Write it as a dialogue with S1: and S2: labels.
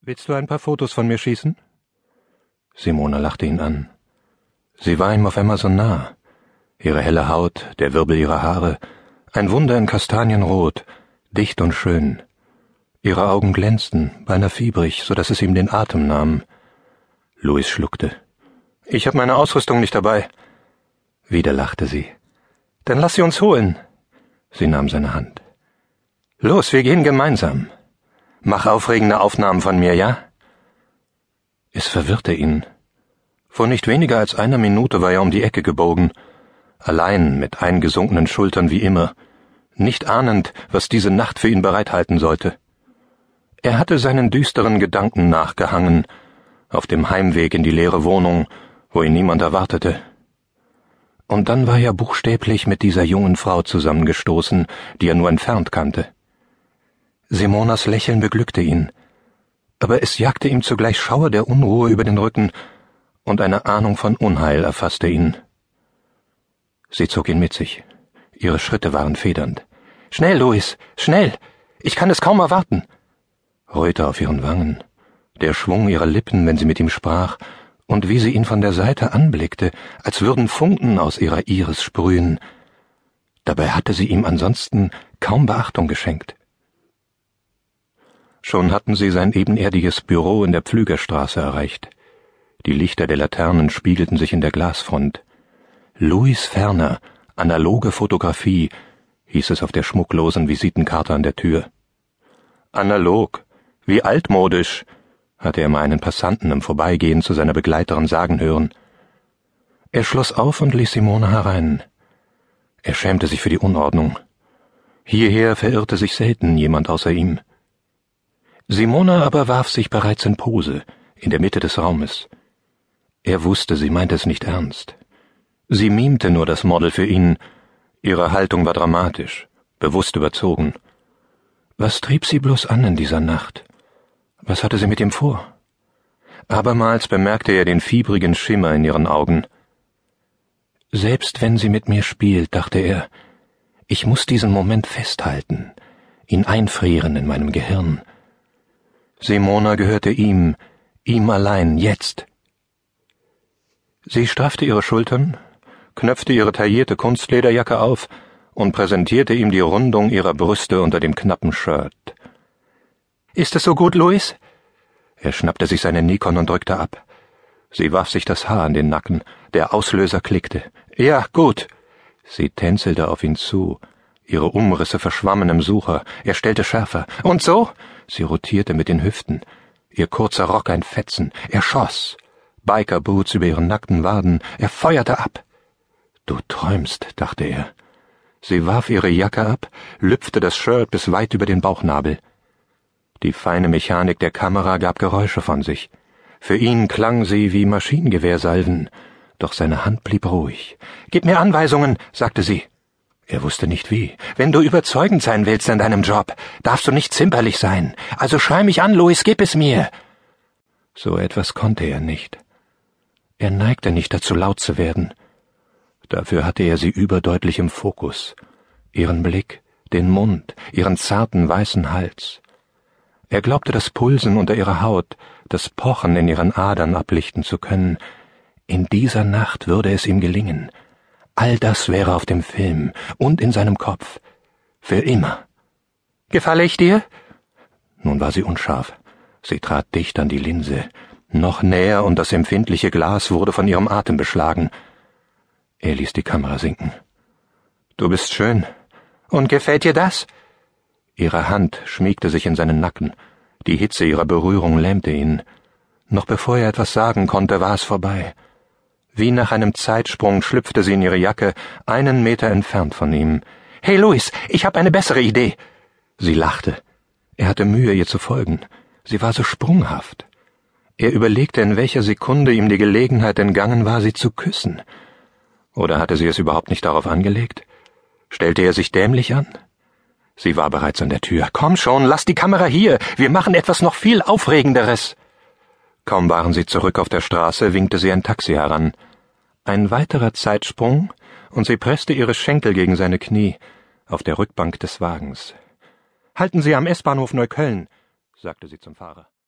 S1: Willst du ein paar Fotos von mir schießen? Simona lachte ihn an. Sie war ihm auf einmal so nah. Ihre helle Haut, der Wirbel ihrer Haare, ein Wunder in Kastanienrot, dicht und schön. Ihre Augen glänzten, beinahe fiebrig, so dass es ihm den Atem nahm. Louis schluckte. Ich habe meine Ausrüstung nicht dabei. Wieder lachte sie. Dann lass sie uns holen. Sie nahm seine Hand. Los, wir gehen gemeinsam. Mach aufregende Aufnahmen von mir, ja? Es verwirrte ihn. Vor nicht weniger als einer Minute war er um die Ecke gebogen, allein mit eingesunkenen Schultern wie immer, nicht ahnend, was diese Nacht für ihn bereithalten sollte. Er hatte seinen düsteren Gedanken nachgehangen, auf dem Heimweg in die leere Wohnung, wo ihn niemand erwartete. Und dann war er buchstäblich mit dieser jungen Frau zusammengestoßen, die er nur entfernt kannte. Simonas Lächeln beglückte ihn, aber es jagte ihm zugleich Schauer der Unruhe über den Rücken, und eine Ahnung von Unheil erfasste ihn. Sie zog ihn mit sich. Ihre Schritte waren federnd. Schnell, Louis, schnell! Ich kann es kaum erwarten! Röte auf ihren Wangen, der Schwung ihrer Lippen, wenn sie mit ihm sprach, und wie sie ihn von der Seite anblickte, als würden Funken aus ihrer Iris sprühen. Dabei hatte sie ihm ansonsten kaum Beachtung geschenkt. Schon hatten sie sein ebenerdiges Büro in der Pflügerstraße erreicht. Die Lichter der Laternen spiegelten sich in der Glasfront. Louis Ferner, analoge Fotografie, hieß es auf der schmucklosen Visitenkarte an der Tür. Analog, wie altmodisch, hatte er mal einen Passanten im Vorbeigehen zu seiner Begleiterin sagen hören. Er schloss auf und ließ Simone herein. Er schämte sich für die Unordnung. Hierher verirrte sich selten jemand außer ihm. Simona aber warf sich bereits in Pose, in der Mitte des Raumes. Er wusste, sie meinte es nicht ernst. Sie mimte nur das Model für ihn. Ihre Haltung war dramatisch, bewusst überzogen. Was trieb sie bloß an in dieser Nacht? Was hatte sie mit ihm vor? Abermals bemerkte er den fiebrigen Schimmer in ihren Augen. Selbst wenn sie mit mir spielt, dachte er, ich muss diesen Moment festhalten, ihn einfrieren in meinem Gehirn. Simona gehörte ihm, ihm allein, jetzt. Sie straffte ihre Schultern, knöpfte ihre taillierte Kunstlederjacke auf und präsentierte ihm die Rundung ihrer Brüste unter dem knappen Shirt. Ist es so gut, Louis? Er schnappte sich seine Nikon und drückte ab. Sie warf sich das Haar an den Nacken. Der Auslöser klickte. Ja, gut. Sie tänzelte auf ihn zu. Ihre Umrisse verschwammen im Sucher. Er stellte schärfer. Und so? Sie rotierte mit den Hüften. Ihr kurzer Rock ein Fetzen. Er schoss. Bikerboots über ihren nackten Waden. Er feuerte ab. Du träumst, dachte er. Sie warf ihre Jacke ab, lüpfte das Shirt bis weit über den Bauchnabel. Die feine Mechanik der Kamera gab Geräusche von sich. Für ihn klang sie wie Maschinengewehrsalven, doch seine Hand blieb ruhig. Gib mir Anweisungen, sagte sie. Er wusste nicht wie. Wenn du überzeugend sein willst in deinem Job, darfst du nicht zimperlich sein. Also schrei mich an, Louis, gib es mir. So etwas konnte er nicht. Er neigte nicht dazu, laut zu werden. Dafür hatte er sie überdeutlich im Fokus. Ihren Blick, den Mund, ihren zarten weißen Hals. Er glaubte das Pulsen unter ihrer Haut, das Pochen in ihren Adern ablichten zu können. In dieser Nacht würde es ihm gelingen. All das wäre auf dem Film und in seinem Kopf. Für immer. Gefalle ich dir? Nun war sie unscharf. Sie trat dicht an die Linse, noch näher und das empfindliche Glas wurde von ihrem Atem beschlagen. Er ließ die Kamera sinken. Du bist schön. Und gefällt dir das? Ihre Hand schmiegte sich in seinen Nacken. Die Hitze ihrer Berührung lähmte ihn. Noch bevor er etwas sagen konnte, war es vorbei. Wie nach einem Zeitsprung schlüpfte sie in ihre Jacke, einen Meter entfernt von ihm. Hey, Louis, ich habe eine bessere Idee. Sie lachte. Er hatte Mühe, ihr zu folgen. Sie war so sprunghaft. Er überlegte, in welcher Sekunde ihm die Gelegenheit entgangen war, sie zu küssen. Oder hatte sie es überhaupt nicht darauf angelegt? Stellte er sich dämlich an? Sie war bereits an der Tür. Komm schon, lass die Kamera hier. Wir machen etwas noch viel Aufregenderes. Kaum waren sie zurück auf der Straße, winkte sie ein Taxi heran. Ein weiterer Zeitsprung, und sie presste ihre Schenkel gegen seine Knie auf der Rückbank des Wagens. Halten Sie am S-Bahnhof Neukölln, sagte sie zum Fahrer.